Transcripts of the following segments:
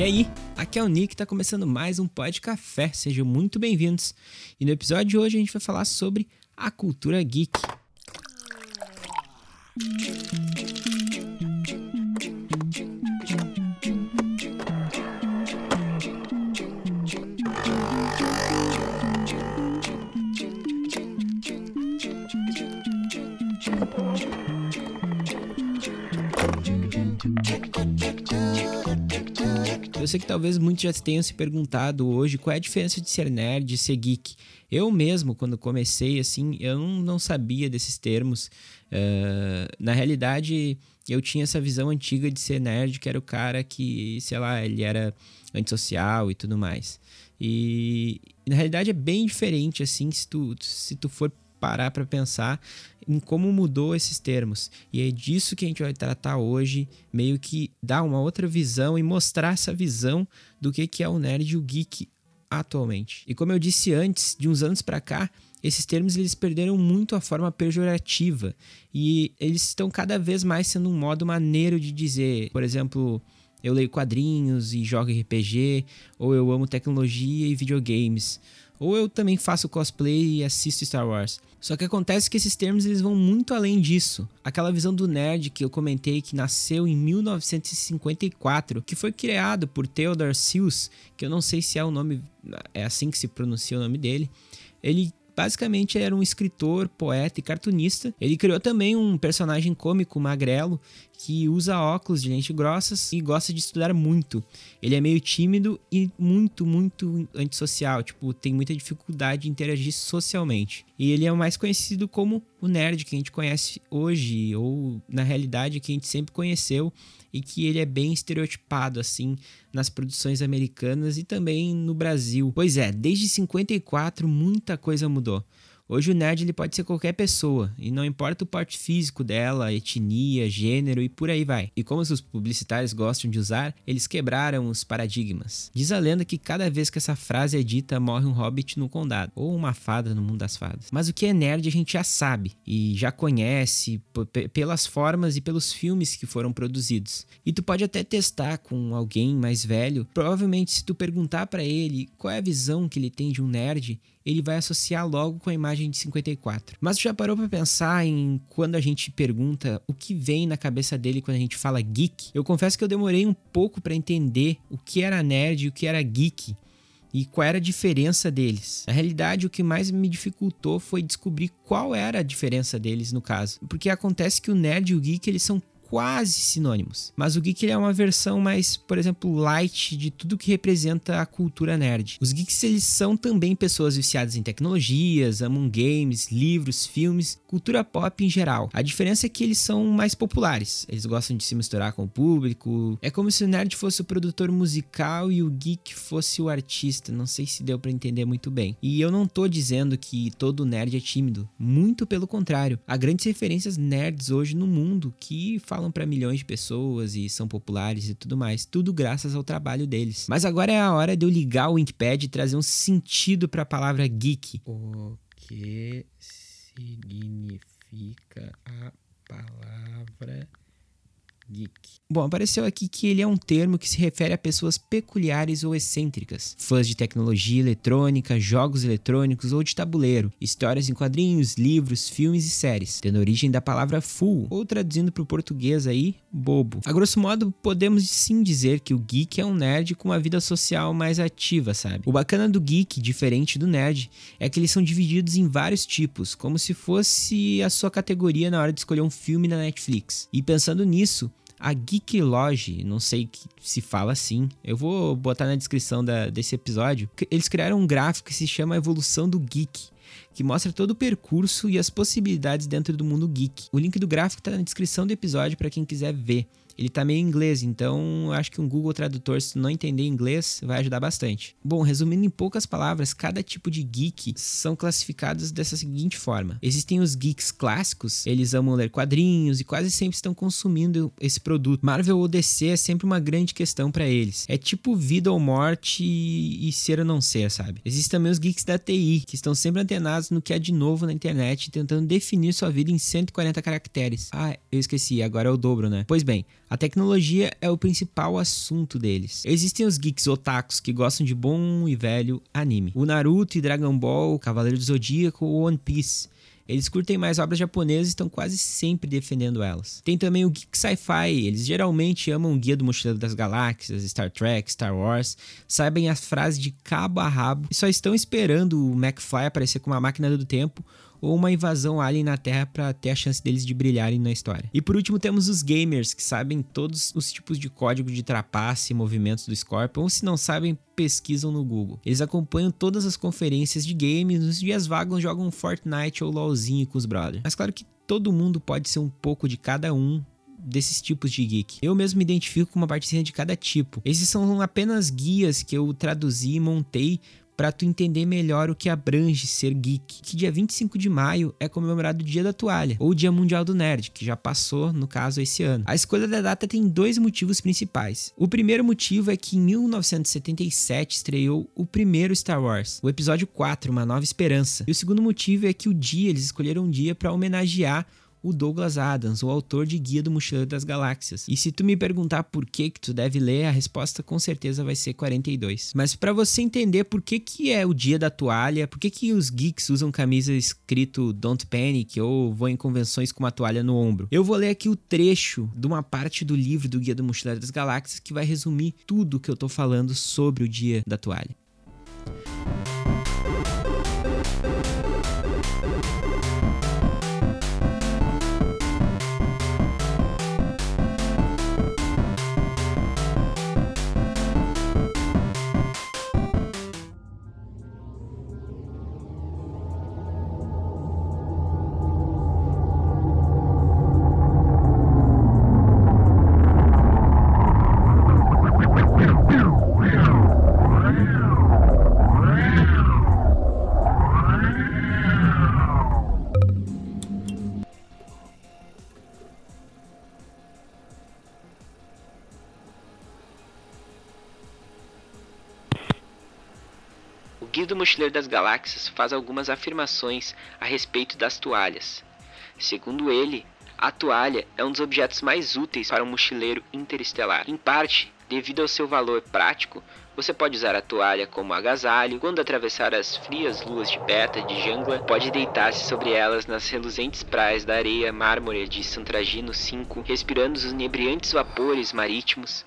E aí, aqui é o Nick, tá começando mais um Pod Café, sejam muito bem-vindos. E no episódio de hoje a gente vai falar sobre a cultura geek. Eu sei que talvez muitos já tenham se perguntado hoje qual é a diferença de ser nerd e ser geek. Eu mesmo, quando comecei, assim, eu não, sabia desses termos. Uh, na realidade, eu tinha essa visão antiga de ser nerd, que era o cara que, sei lá, ele era antissocial e tudo mais. E na realidade é bem diferente, assim, se tu, se tu for parar para pensar em como mudou esses termos. E é disso que a gente vai tratar hoje, meio que dar uma outra visão e mostrar essa visão do que, que é o nerd e o geek atualmente. E como eu disse antes, de uns anos para cá, esses termos eles perderam muito a forma pejorativa e eles estão cada vez mais sendo um modo maneiro de dizer, por exemplo, eu leio quadrinhos e jogo RPG, ou eu amo tecnologia e videogames, ou eu também faço cosplay e assisto Star Wars. Só que acontece que esses termos eles vão muito além disso. Aquela visão do nerd que eu comentei que nasceu em 1954, que foi criado por Theodore Seuss, que eu não sei se é o nome, é assim que se pronuncia o nome dele. Ele basicamente era um escritor, poeta e cartunista. Ele criou também um personagem cômico magrelo que usa óculos de lente grossas e gosta de estudar muito. Ele é meio tímido e muito, muito antissocial, tipo, tem muita dificuldade de interagir socialmente. E ele é mais conhecido como o nerd que a gente conhece hoje, ou na realidade que a gente sempre conheceu e que ele é bem estereotipado assim nas produções americanas e também no Brasil. Pois é, desde 54 muita coisa mudou. Hoje o nerd ele pode ser qualquer pessoa, e não importa o porte físico dela, etnia, gênero e por aí vai. E como os publicitários gostam de usar, eles quebraram os paradigmas. Diz a lenda que cada vez que essa frase é dita, morre um hobbit no condado, ou uma fada no mundo das fadas. Mas o que é nerd a gente já sabe, e já conhece pelas formas e pelos filmes que foram produzidos. E tu pode até testar com alguém mais velho, provavelmente se tu perguntar para ele qual é a visão que ele tem de um nerd, ele vai associar logo com a imagem de 54. Mas já parou para pensar em quando a gente pergunta o que vem na cabeça dele quando a gente fala geek? Eu confesso que eu demorei um pouco para entender o que era nerd e o que era geek e qual era a diferença deles. Na realidade, o que mais me dificultou foi descobrir qual era a diferença deles no caso, porque acontece que o nerd e o geek eles são quase sinônimos. Mas o geek é uma versão mais, por exemplo, light de tudo que representa a cultura nerd. Os geeks eles são também pessoas viciadas em tecnologias, amam games, livros, filmes, cultura pop em geral. A diferença é que eles são mais populares. Eles gostam de se misturar com o público. É como se o nerd fosse o produtor musical e o geek fosse o artista. Não sei se deu para entender muito bem. E eu não tô dizendo que todo nerd é tímido. Muito pelo contrário. Há grandes referências nerds hoje no mundo que falam falam para milhões de pessoas e são populares e tudo mais, tudo graças ao trabalho deles. Mas agora é a hora de eu ligar o Wikipedia e trazer um sentido para a palavra geek. O que significa a palavra geek. Bom, apareceu aqui que ele é um termo que se refere a pessoas peculiares ou excêntricas, fãs de tecnologia eletrônica, jogos eletrônicos ou de tabuleiro, histórias em quadrinhos, livros, filmes e séries, tendo origem da palavra fool, ou traduzindo para o português aí, bobo. A grosso modo, podemos sim dizer que o geek é um nerd com uma vida social mais ativa, sabe? O bacana do geek, diferente do nerd, é que eles são divididos em vários tipos, como se fosse a sua categoria na hora de escolher um filme na Netflix. E pensando nisso, a Geek Lodge, não sei se fala assim, eu vou botar na descrição da, desse episódio. Eles criaram um gráfico que se chama Evolução do Geek, que mostra todo o percurso e as possibilidades dentro do mundo geek. O link do gráfico está na descrição do episódio para quem quiser ver ele tá meio inglês, então acho que um Google Tradutor, se não entender inglês, vai ajudar bastante. Bom, resumindo em poucas palavras, cada tipo de geek são classificados dessa seguinte forma: existem os geeks clássicos, eles amam ler quadrinhos e quase sempre estão consumindo esse produto. Marvel ou DC é sempre uma grande questão para eles. É tipo vida ou morte e, ser ou não ser, sabe? Existem também os geeks da TI, que estão sempre antenados no que há de novo na internet, tentando definir sua vida em 140 caracteres. Ah, eu esqueci, agora é o dobro, né? Pois bem, a tecnologia é o principal assunto deles. Existem os geeks otakus que gostam de bom e velho anime. O Naruto e Dragon Ball, Cavaleiro do Zodíaco ou One Piece. Eles curtem mais obras japonesas e estão quase sempre defendendo elas. Tem também o Geek Sci-Fi, eles geralmente amam o Guia do Mochileiro das Galáxias, Star Trek, Star Wars, sabem as frases de cabo a rabo e só estão esperando o McFly aparecer com uma máquina do tempo ou uma invasão alien na Terra para ter a chance deles de brilharem na história. E por último temos os gamers, que sabem todos os tipos de código de trapace e movimentos do Scorpion, ou se não sabem, pesquisam no Google. Eles acompanham todas as conferências de games, nos dias vagos jogam Fortnite ou LoLzinho com os brothers. Mas claro que todo mundo pode ser um pouco de cada um desses tipos de geek. Eu mesmo me identifico com uma partezinha de cada tipo. Esses são apenas guias que eu traduzi e montei para tu entender melhor o que abrange ser geek. Que dia 25 de maio é comemorado o Dia da Toalha, ou o Dia Mundial do Nerd, que já passou, no caso, esse ano. A escolha da data tem dois motivos principais. O primeiro motivo é que em 1977 estreou o primeiro Star Wars, o episódio 4, Uma Nova Esperança. E o segundo motivo é que o dia, eles escolheram um dia para homenagear o Douglas Adams, o autor de Guia do Mochileiro das Galáxias. E se tu me perguntar por que que tu deve ler, a resposta com certeza vai ser 42. Mas para você entender por que que é o dia da toalha, por que que os geeks usam camisa escrito Don't Panic ou vão em convenções com uma toalha no ombro, eu vou ler aqui o trecho de uma parte do livro do Guia do Mochileiro das Galáxias que vai resumir tudo que eu tô falando sobre o dia da toalha. Guia do Mochileiro das Galáxias faz algumas afirmações a respeito das toalhas. Segundo ele, a toalha é um dos objetos mais úteis para um mochileiro interestelar. Em parte, devido ao seu valor prático, você pode usar a toalha como agasalho. Quando atravessar as frias luas de Beta de Jangla, pode deitar-se sobre elas nas reluzentes praias da areia mármore de Santragino 5, respirando os inebriantes vapores marítimos.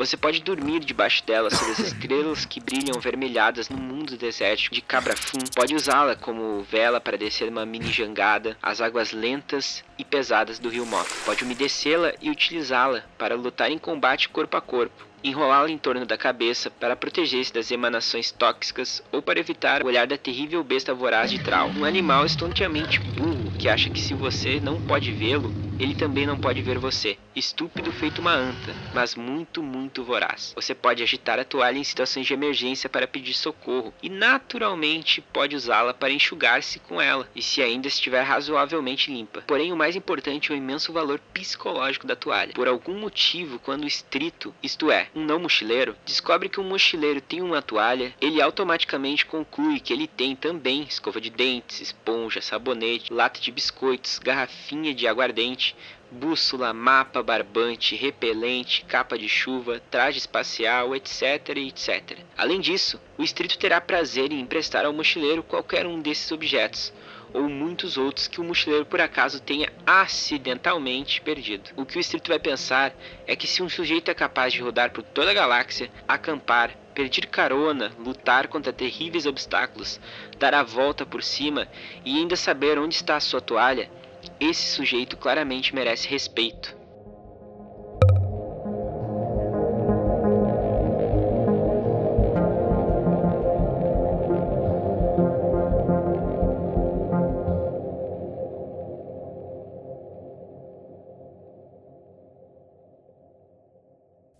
Você pode dormir debaixo dela sob as estrelas que brilham vermelhadas no mundo desértico de Cabrafum. Pode usá-la como vela para descer uma mini jangada, as águas lentas e pesadas do rio Mop. Pode umedecê-la e utilizá-la para lutar em combate corpo a corpo enrolá-la em torno da cabeça para proteger-se das emanações tóxicas ou para evitar o olhar da terrível besta voraz de Trau, um animal estonteamente burro que acha que se você não pode vê-lo, ele também não pode ver você. Estúpido feito uma anta, mas muito, muito voraz. Você pode agitar a toalha em situações de emergência para pedir socorro e naturalmente pode usá-la para enxugar-se com ela, e se ainda estiver razoavelmente limpa. Porém, o mais importante é o imenso valor psicológico da toalha. Por algum motivo, quando estrito, isto é, um não mochileiro, descobre que um mochileiro tem uma toalha, ele automaticamente conclui que ele tem também escova de dentes, esponja, sabonete, lata de biscoitos, garrafinha de aguardente, bússola, mapa, barbante, repelente, capa de chuva, traje espacial, etc, etc. Além disso, o estrito terá prazer em emprestar ao mochileiro qualquer um desses objetos, ou muitos outros que o mochileiro por acaso tenha acidentalmente perdido. O que o estrito vai pensar é que se um sujeito é capaz de rodar por toda a galáxia, acampar, pedir carona, lutar contra terríveis obstáculos, dar a volta por cima e ainda saber onde está a sua toalha, esse sujeito claramente merece respeito.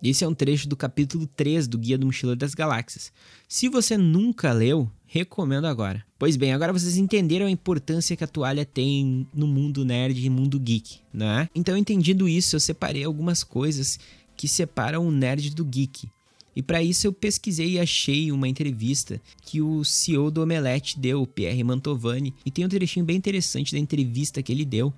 Esse é um trecho do capítulo 3 do Guia do Mochileiro das Galáxias. Se você nunca leu, recomendo agora. Pois bem, agora vocês entenderam a importância que a toalha tem no mundo nerd e mundo geek, né? Então, entendido isso, eu separei algumas coisas que separam o nerd do geek. E para isso eu pesquisei e achei uma entrevista que o CEO do Omelete deu, o Pierre Mantovani, e tem um trechinho bem interessante da entrevista que ele deu,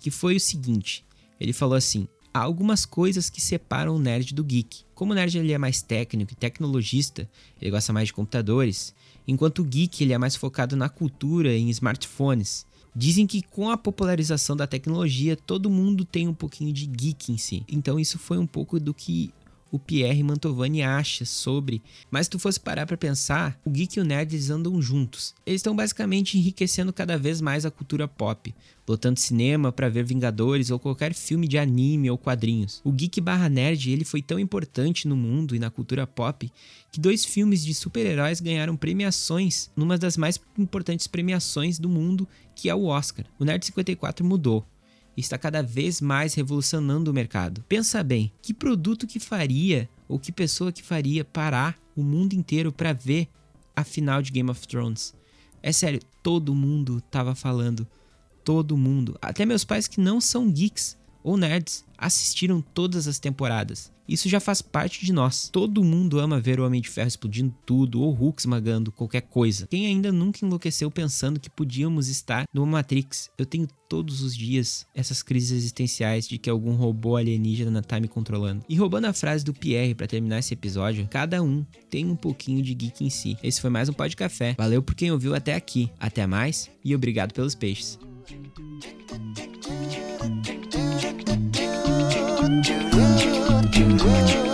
que foi o seguinte: ele falou assim: há algumas coisas que separam o nerd do geek. Como o nerd ele é mais técnico e tecnologista, ele gosta mais de computadores, enquanto o geek ele é mais focado na cultura e em smartphones. Dizem que com a popularização da tecnologia, todo mundo tem um pouquinho de geek em si. Então isso foi um pouco do que o Pierre Mantovani acha sobre. Mas se tu fosse parar para pensar, o geek e o nerd eles andam juntos. Eles estão basicamente enriquecendo cada vez mais a cultura pop, lotando cinema para ver Vingadores ou qualquer filme de anime ou quadrinhos. O geek barra nerd ele foi tão importante no mundo e na cultura pop que dois filmes de super-heróis ganharam premiações numa das mais importantes premiações do mundo, que é o Oscar. O Nerd 54 mudou está cada vez mais revolucionando o mercado. Pensa bem, que produto que faria ou que pessoa que faria parar o mundo inteiro para ver a final de Game of Thrones? É sério, todo mundo tava falando, todo mundo, até meus pais que não são geeks ou nerds assistiram todas as temporadas. Isso já faz parte de nós. Todo mundo ama ver o Homem de Ferro explodindo tudo ou Hulk esmagando qualquer coisa. Quem ainda nunca enlouqueceu pensando que podíamos estar no Matrix? Eu tenho todos os dias essas crises existenciais de que algum robô alienígena tá me controlando. E roubando a frase do Pierre para terminar esse episódio, cada um tem um pouquinho de geek em si. Esse foi mais um Pó de Café. Valeu por quem ouviu até aqui. Até mais e obrigado pelos peixes. to get you.